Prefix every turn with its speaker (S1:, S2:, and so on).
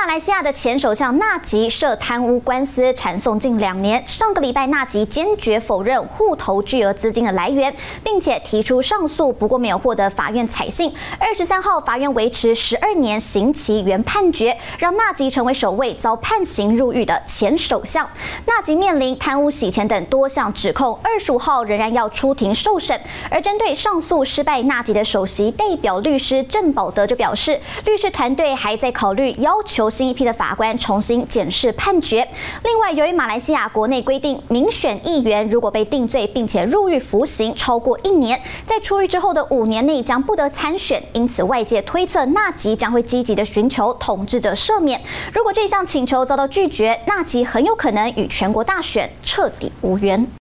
S1: 马来西亚的前首相纳吉涉贪污官司缠讼近两年，上个礼拜纳吉坚决否认户头巨额资金的来源，并且提出上诉，不过没有获得法院采信。二十三号，法院维持十二年刑期原判决，让纳吉成为首位遭判刑入狱的前首相。纳吉面临贪污、洗钱等多项指控，二十五号仍然要出庭受审。而针对上诉失败，纳吉的首席代表律师郑保德就表示，律师团队还在考虑要。求新一批的法官重新检视判决。另外，由于马来西亚国内规定，民选议员如果被定罪并且入狱服刑超过一年，在出狱之后的五年内将不得参选。因此，外界推测纳吉将会积极的寻求统治者赦免。如果这项请求遭到拒绝，纳吉很有可能与全国大选彻底无缘。